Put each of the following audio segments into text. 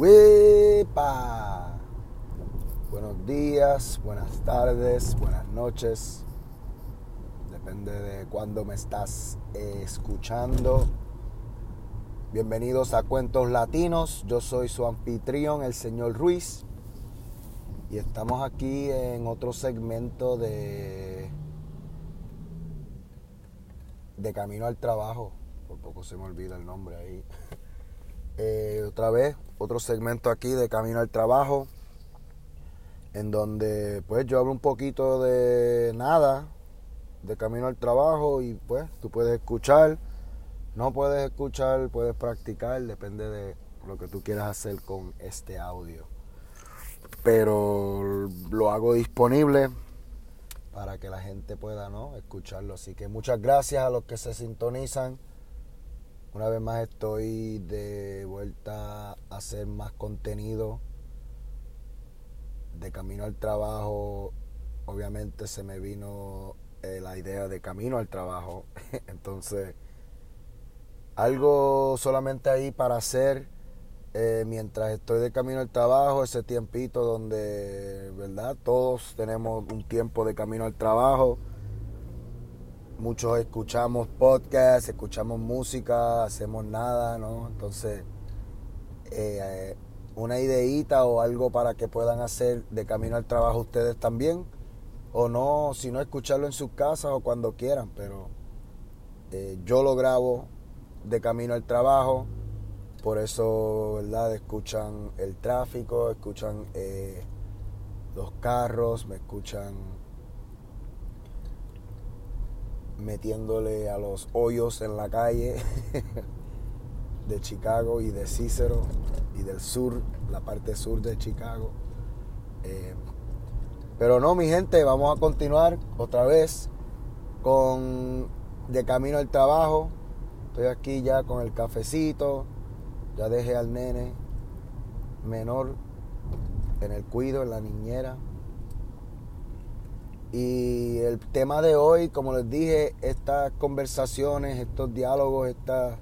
¡Wepa! Buenos días, buenas tardes, buenas noches. Depende de cuándo me estás escuchando. Bienvenidos a Cuentos Latinos. Yo soy su anfitrión, el señor Ruiz. Y estamos aquí en otro segmento de de camino al trabajo. Por poco se me olvida el nombre ahí. Eh, otra vez, otro segmento aquí de camino al trabajo. En donde pues yo hablo un poquito de nada, de camino al trabajo y pues tú puedes escuchar. No puedes escuchar, puedes practicar, depende de lo que tú quieras hacer con este audio. Pero lo hago disponible para que la gente pueda ¿no? escucharlo. Así que muchas gracias a los que se sintonizan. Una vez más estoy de vuelta a hacer más contenido. De camino al trabajo, obviamente se me vino eh, la idea de camino al trabajo. Entonces, algo solamente ahí para hacer eh, mientras estoy de camino al trabajo, ese tiempito donde, ¿verdad? Todos tenemos un tiempo de camino al trabajo. Muchos escuchamos podcasts, escuchamos música, hacemos nada, ¿no? Entonces, eh, una ideita o algo para que puedan hacer de camino al trabajo ustedes también. O no, si no escucharlo en sus casas o cuando quieran, pero eh, yo lo grabo de camino al trabajo por eso, ¿verdad? Escuchan el tráfico, escuchan eh, los carros, me escuchan metiéndole a los hoyos en la calle de Chicago y de Cícero y del sur, la parte sur de Chicago. Eh, pero no, mi gente, vamos a continuar otra vez con de camino al trabajo. Estoy aquí ya con el cafecito ya dejé al nene menor en el cuido, en la niñera. Y el tema de hoy, como les dije, estas conversaciones, estos diálogos, este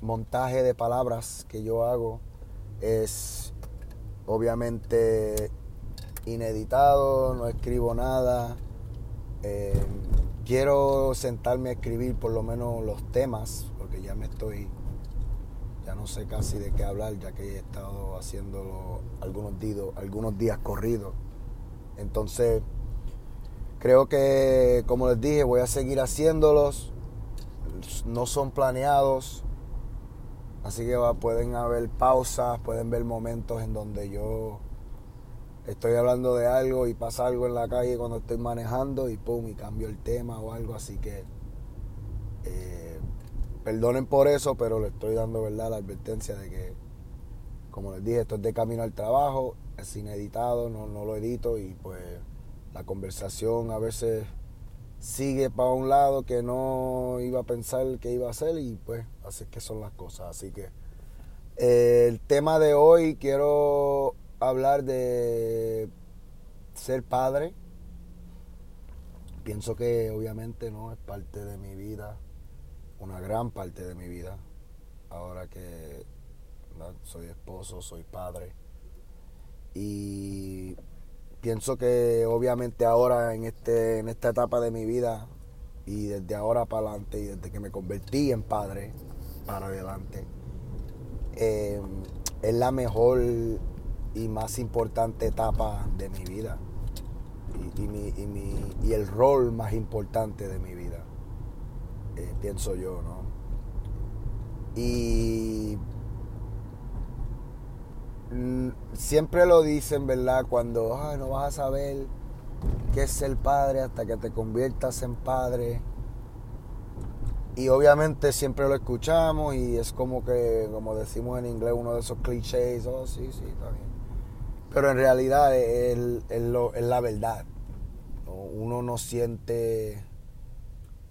montaje de palabras que yo hago es obviamente ineditado, no escribo nada. Eh, quiero sentarme a escribir por lo menos los temas ya me estoy, no sé casi de qué hablar, ya que he estado haciéndolo algunos días, algunos días corridos. Entonces, creo que, como les dije, voy a seguir haciéndolos. No son planeados. Así que pueden haber pausas, pueden ver momentos en donde yo estoy hablando de algo y pasa algo en la calle cuando estoy manejando y pum, y cambio el tema o algo. Así que eh, Perdonen por eso, pero le estoy dando verdad la advertencia de que, como les dije, esto es de camino al trabajo, es sin editado, no, no lo edito y pues la conversación a veces sigue para un lado que no iba a pensar que iba a hacer y pues así es que son las cosas. Así que eh, el tema de hoy quiero hablar de ser padre. Pienso que obviamente no es parte de mi vida una gran parte de mi vida, ahora que soy esposo, soy padre. Y pienso que obviamente ahora en, este, en esta etapa de mi vida y desde ahora para adelante y desde que me convertí en padre para adelante, em, es la mejor y más importante etapa de mi vida y el rol más importante de mi vida. Eh, pienso yo, ¿no? Y siempre lo dicen, ¿verdad? Cuando no vas a saber qué es ser padre hasta que te conviertas en padre. Y obviamente siempre lo escuchamos y es como que, como decimos en inglés, uno de esos clichés, oh sí, sí, está bien. Pero en realidad es la verdad. Uno no siente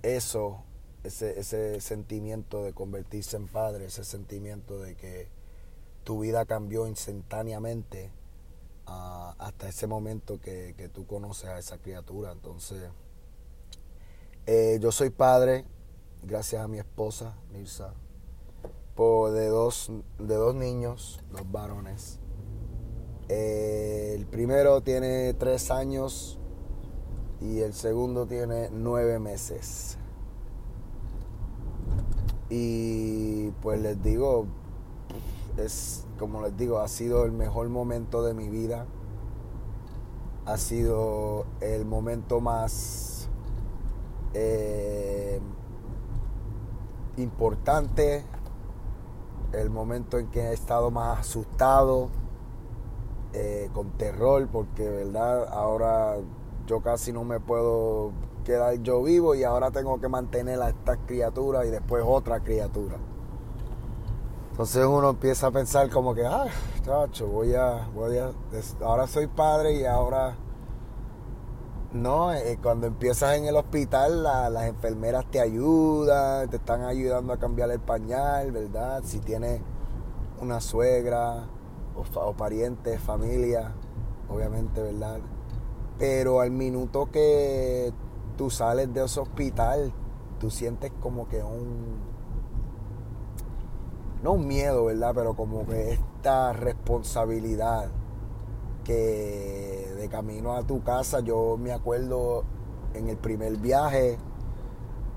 eso ese, sentimiento de convertirse en padre, ese sentimiento de que tu vida cambió instantáneamente ah, hasta ese momento que, tú conoces a esa criatura. Entonces, eh, yo soy padre, gracias a mi esposa, Mirza, por de dos, de dos niños, dos varones. Eh, el primero tiene tres años y el segundo tiene nueve meses. Y pues les digo, es como les digo, ha sido el mejor momento de mi vida. Ha sido el momento más eh, importante, el momento en que he estado más asustado, eh, con terror, porque verdad, ahora yo casi no me puedo quedar yo vivo y ahora tengo que mantener a esta criatura y después otra criatura. Entonces uno empieza a pensar como que, ah, chacho, voy a, voy a, ahora soy padre y ahora, no, eh, cuando empiezas en el hospital las enfermeras te ayudan, te están ayudando a cambiar el pañal, ¿verdad? Si tienes una suegra o, o parientes, familia, obviamente, ¿verdad? Pero al minuto que tú sales de ese hospital, tú sientes como que un no un miedo, ¿verdad? Pero como que esta responsabilidad que de camino a tu casa, yo me acuerdo en el primer viaje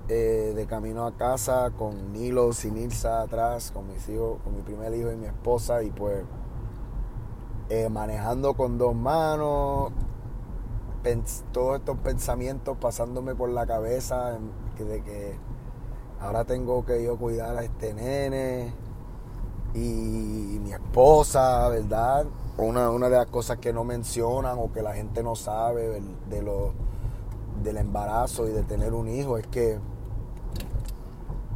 eh, de camino a casa con Nilo y Nilsa atrás, con mis hijos, con mi primer hijo y mi esposa, y pues eh, manejando con dos manos, todos estos pensamientos pasándome por la cabeza de que ahora tengo que yo cuidar a este nene, y mi esposa, ¿verdad? Una, una de las cosas que no mencionan o que la gente no sabe de lo, del embarazo y de tener un hijo es que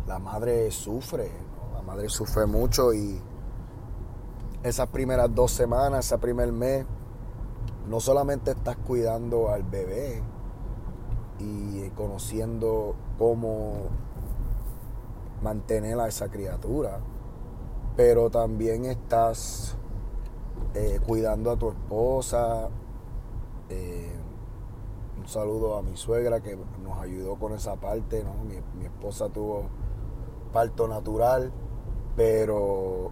la madre sufre, la madre sufre mucho y esas primeras dos semanas, ese primer mes, no solamente estás cuidando al bebé y conociendo cómo mantener a esa criatura, pero también estás eh, cuidando a tu esposa. Eh, un saludo a mi suegra que nos ayudó con esa parte, ¿no? Mi, esposa tuvo parto natural, pero,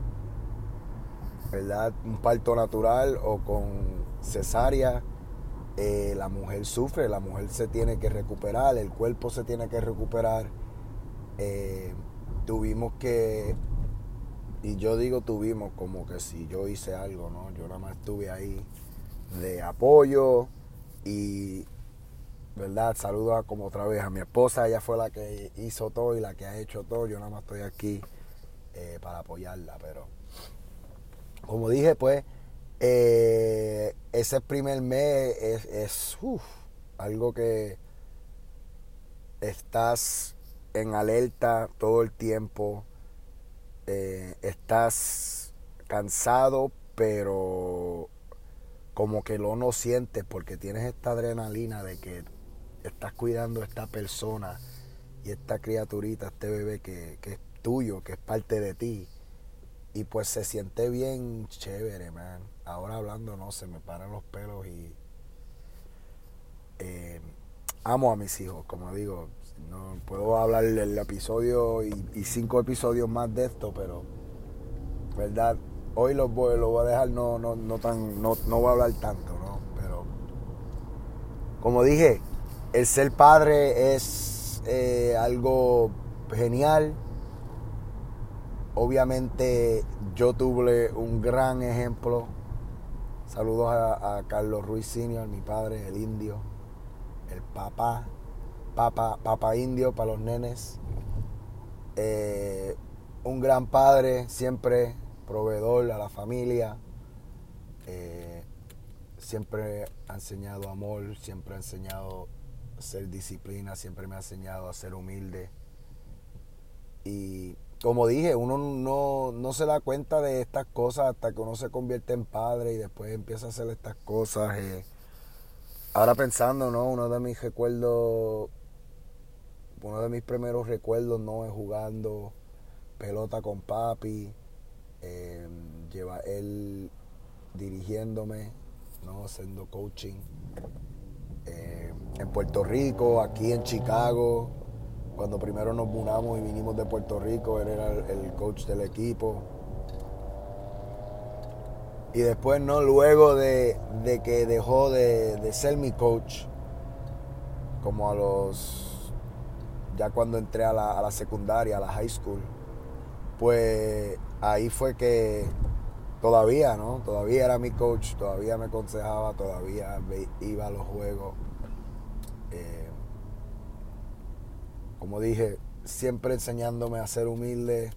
¿verdad? Un parto natural o con cesárea, eh, la mujer sufre, la mujer se tiene que recuperar, el cuerpo se tiene que recuperar. tuvimos que y yo digo tuvimos como que si yo hice algo, ¿no? Yo nada más estuve ahí de apoyo y, ¿verdad? Saludo a, como otra vez a mi esposa, ella fue la que hizo todo y la que ha hecho todo, yo nada más estoy aquí eh, para apoyarla, pero como dije, pues, eh, ese primer mes es, es algo que estás en alerta todo el tiempo eh, estás cansado, pero como que lo no sientes porque tienes esta adrenalina de que estás cuidando a esta persona y esta criaturita, este bebé que, es tuyo, que es parte de ti. Y pues se siente bien chévere, man. Ahora hablando, no, se me paran los pelos y eh, amo a mis hijos, como digo, no puedo hablar del episodio y, cinco episodios más de esto, pero verdad, hoy lo voy, lo voy a dejar no, no, no tan, no, no voy a hablar tanto, ¿no? Pero como dije, el ser padre es eh, algo genial. Obviamente yo tuve un gran ejemplo. Saludos a, Carlos Ruiz Senior, mi padre, el indio, el papá Papa, papa indio para los nenes. Eh, un gran padre, siempre proveedor a la familia. Eh, siempre ha enseñado amor, siempre ha enseñado ser disciplina, siempre me ha enseñado a ser humilde. Y como dije, uno no, no, se da cuenta de estas cosas hasta que uno se convierte en padre y después empieza a hacer estas cosas. Eh. Ahora pensando, ¿no? Uno de mis recuerdos uno de mis primeros recuerdos no es jugando pelota con papi, eh, lleva él dirigiéndome, no haciendo coaching. Eh, en Puerto Rico, aquí en Chicago, cuando primero nos mudamos y vinimos de Puerto Rico, él era el, coach del equipo. Y después, ¿no? Luego de, que dejó de, ser mi coach, como a los. ya cuando entré a la, a la secundaria, a la high school, pues ahí fue que todavía, ¿no? Todavía era mi coach, todavía me aconsejaba, todavía iba a los juegos. Eh, como dije, siempre enseñándome a ser humilde,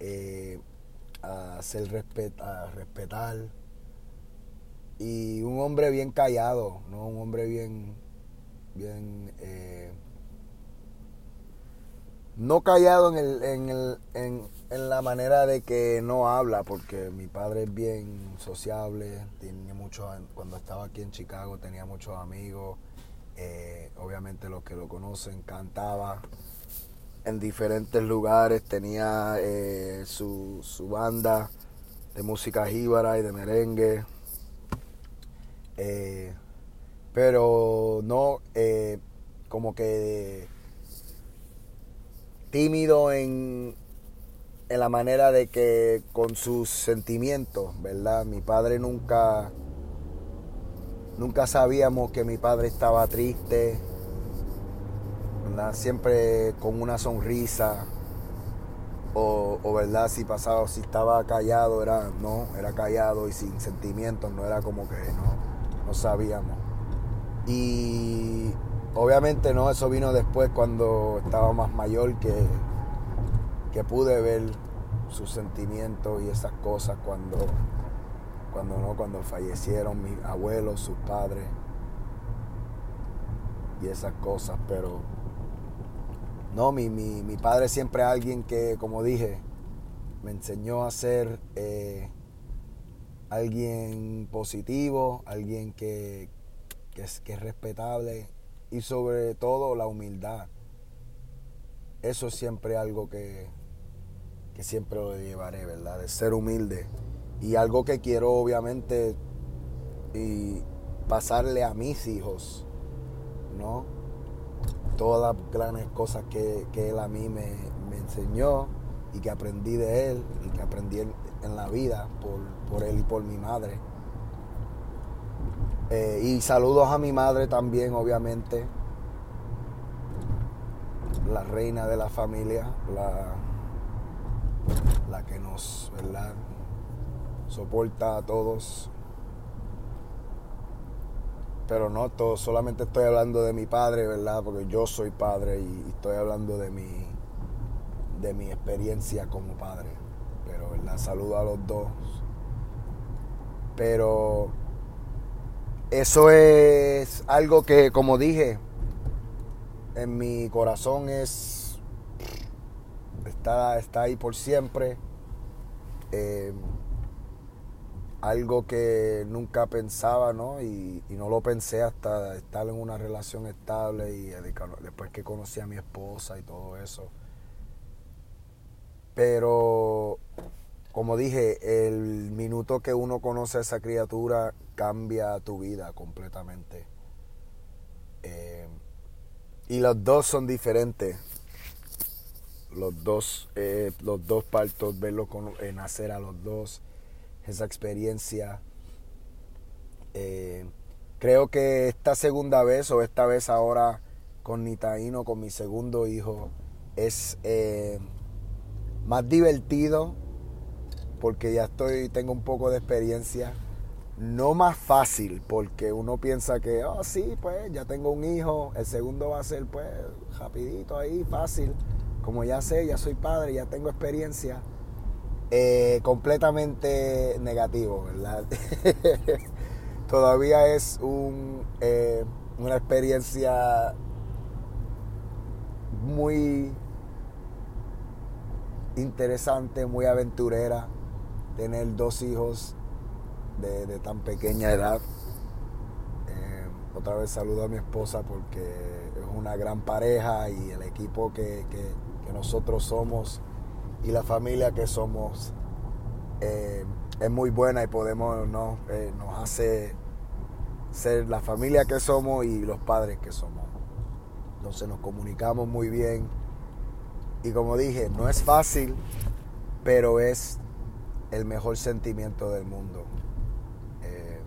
eh, a ser a respetar. Y un hombre bien callado, ¿no? Un hombre bien, bien, eh, no callado en, el, en, el, en, la manera de que no habla, porque mi padre es bien sociable, tiene muchos, cuando estaba aquí en Chicago tenía muchos amigos, eh, obviamente los que lo conocen, cantaba en diferentes lugares, tenía eh, su, banda de música jíbara y de merengue. Eh, pero no como que tímido en, en la manera de que con sus sentimientos, ¿verdad? Mi padre nunca Nunca sabíamos que mi padre estaba triste, siempre con una sonrisa. O, verdad, si pasaba, si estaba callado, era no, era callado y sin sentimientos, no era como que no, no sabíamos. Y obviamente no, eso vino después cuando estaba más mayor que, que pude ver sus sentimientos y esas cosas cuando cuando no, cuando fallecieron mis abuelos, sus padres y esas cosas, pero no, mi, mi, padre siempre alguien que, como dije, me enseñó a ser eh, alguien positivo, alguien que, es, que es respetable y sobre todo la humildad. Eso es siempre algo que, que siempre lo llevaré, ¿verdad? De ser humilde y algo que quiero obviamente y pasarle a mis hijos, ¿no? Todas las grandes cosas que, él a mí me, enseñó y que aprendí de él y que aprendí en, la vida por, él y por mi madre. Eh, y saludos a mi madre también, obviamente, la reina de la familia, la, la que nos, ¿verdad? Soporta a todos. Pero no todo, solamente estoy hablando de mi padre, ¿verdad? Porque yo soy padre y estoy hablando de mi, de mi experiencia como padre. Pero, ¿verdad? Saludo a los dos. Pero eso es algo que, como dije, en mi corazón es. Está, está ahí por siempre. Eh, algo que nunca pensaba, ¿no? Y, no lo pensé hasta estar en una relación estable y después que conocí a mi esposa y todo eso. Pero, como dije, el minuto que uno conoce a esa criatura cambia tu vida completamente. Eh, y los dos son diferentes. Los dos, eh, los dos partos, verlo con, eh, nacer a los dos esa experiencia. Eh, creo que esta segunda vez o esta vez ahora con Nitaíno, con mi segundo hijo, es eh, más divertido porque ya estoy, tengo un poco de experiencia. No más fácil, porque uno piensa que, oh sí, pues ya tengo un hijo, el segundo va a ser pues rapidito ahí, fácil. Como ya sé, ya soy padre, ya tengo experiencia eh, completamente negativo, ¿verdad? Todavía es un, eh, una experiencia muy interesante, muy aventurera, tener dos hijos de, tan pequeña edad. Eh, otra vez saludo a mi esposa porque es una gran pareja y el equipo que nosotros somos y la familia que somos eh, es muy buena y podemos, ¿no? Eh, nos hace ser la familia que somos y los padres que somos. Entonces nos comunicamos muy bien Y como dije, no es fácil, pero es el mejor sentimiento del mundo. Eh,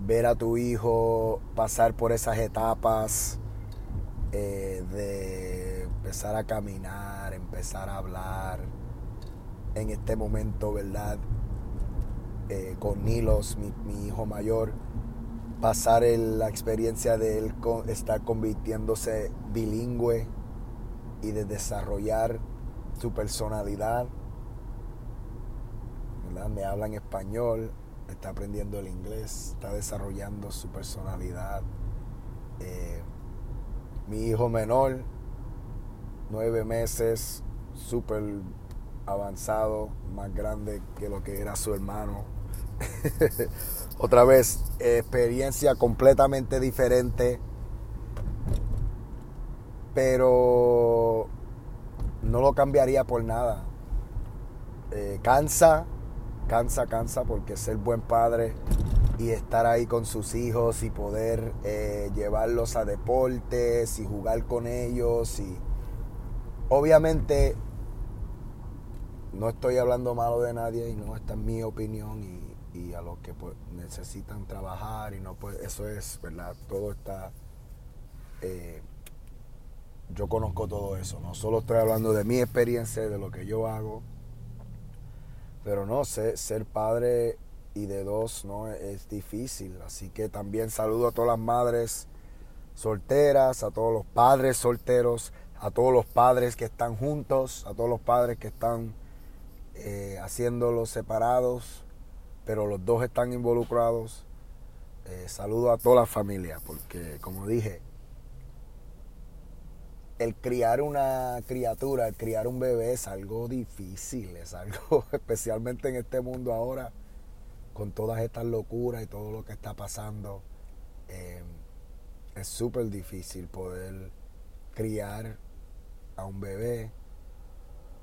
ver a tu hijo pasar por esas etapas de empezar a caminar, empezar a hablar. En este momento, ¿verdad? Eh, con Nilos, mi, hijo mayor, pasar la experiencia de él estar convirtiéndose bilingüe y de desarrollar su personalidad. Me habla en español, está aprendiendo el inglés, está desarrollando su personalidad. Eh, mi hijo menor, nueve meses, súper avanzado, más grande que lo que era su hermano. Otra vez, experiencia completamente diferente, pero no lo cambiaría por nada. Eh, cansa, cansa, cansa, porque ser buen padre y estar ahí con sus hijos y poder eh, llevarlos a deportes y jugar con ellos y obviamente no estoy hablando malo de nadie y no esta es mi opinión y, a los que pues, necesitan trabajar y no pues eso es verdad todo está eh, yo conozco todo eso no solo estoy hablando de mi experiencia de lo que yo hago pero no sé ser padre y de dos no es difícil así que también saludo a todas las madres solteras a todos los padres solteros a todos los padres que están juntos a todos los padres que están eh, haciéndolos separados, pero los dos están involucrados. Eh, saludo a toda la familia, porque como dije, el criar una criatura, el criar un bebé es algo difícil, es algo, especialmente en este mundo ahora, con todas estas locuras y todo lo que está pasando, eh, es súper difícil poder criar a un bebé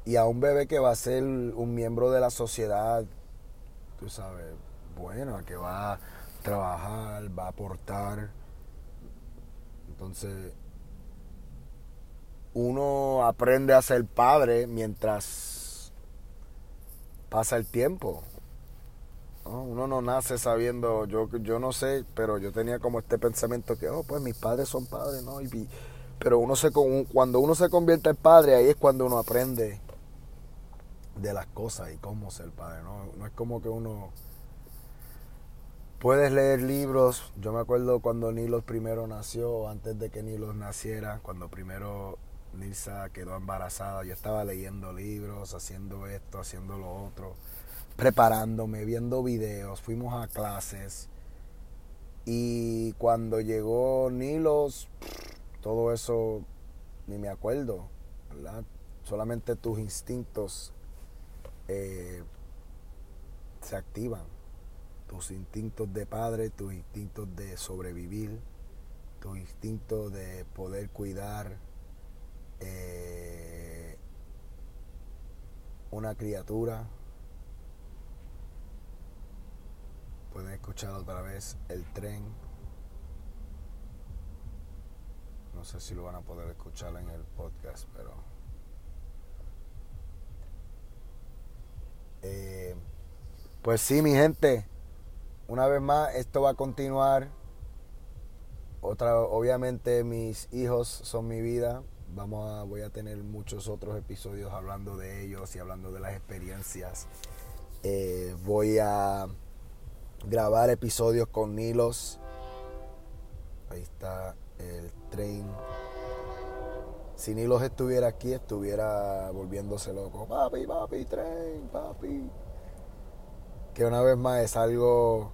y a un bebé que va a ser un miembro de la sociedad, tú sabes, bueno, que va a trabajar, va a aportar. Entonces, uno aprende a ser padre mientras pasa el tiempo. Uno no nace sabiendo, yo, yo no sé, pero yo tenía como este pensamiento que, oh, pues mis padres son padres, ¿no? Y, pero uno se, cuando uno se convierte en padre, ahí es cuando uno aprende de las cosas y cómo ser padre. ¿no? no es como que uno... Puedes leer libros. Yo me acuerdo cuando Nilos primero nació, antes de que Nilos naciera, cuando primero Nilsa quedó embarazada, yo estaba leyendo libros, haciendo esto, haciendo lo otro, preparándome, viendo videos, fuimos a clases. Y cuando llegó Nilos, todo eso ni me acuerdo, ¿verdad? Solamente tus instintos eh, se activan. Tus instintos de padre, tus instintos de sobrevivir, tus instintos de poder cuidar eh, una criatura. Pueden escuchar otra vez el tren. No sé si lo van a poder escuchar en el podcast, pero Eh, pues sí, mi gente, una vez más, esto va a continuar. Otra, obviamente mis hijos son mi vida. Vamos a, voy a tener muchos otros episodios hablando de ellos y hablando de las experiencias. Eh, voy a grabar episodios con Nilos. Ahí está el tren si Nilos estuviera aquí, estuviera volviéndose loco. Papi, papi, tren, papi. Que una vez más es algo.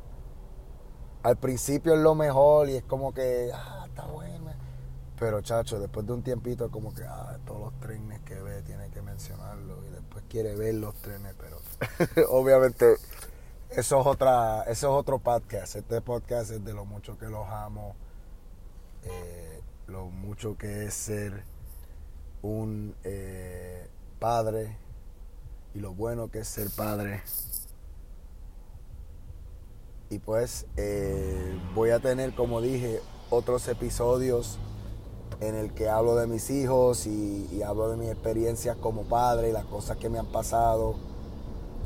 Al principio es lo mejor y es como que, ah, está bueno. Pero, chacho, después de un tiempito, como que, ah, todos los trenes que ve, tiene que mencionarlo. Y después quiere ver los trenes, pero obviamente, eso es, otra, eso es otro podcast. Este podcast es de lo mucho que los amo, eh, lo mucho que es ser un eh, padre y lo bueno que es ser padre. Y pues eh, voy a tener, como dije, otros episodios en el que hablo de mis hijos y, hablo de mis experiencias como padre y las cosas que me han pasado.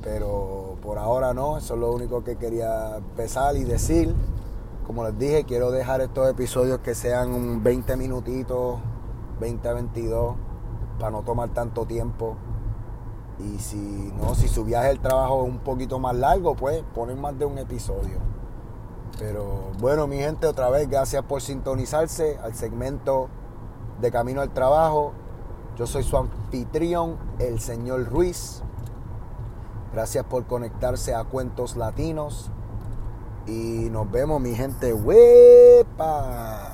Pero por ahora no, eso es lo único que quería empezar y decir. Como les dije, quiero dejar estos episodios que sean 20 minutitos, 20 22, para no tomar tanto tiempo. Y si no, si su viaje al trabajo es un poquito más largo, pues ponen más de un episodio. Pero bueno, mi gente, otra vez, gracias por sintonizarse al segmento de Camino al Trabajo. Yo soy su anfitrión, el señor Ruiz. Gracias por conectarse a Cuentos Latinos. Y nos vemos, mi gente. ¡Wepa!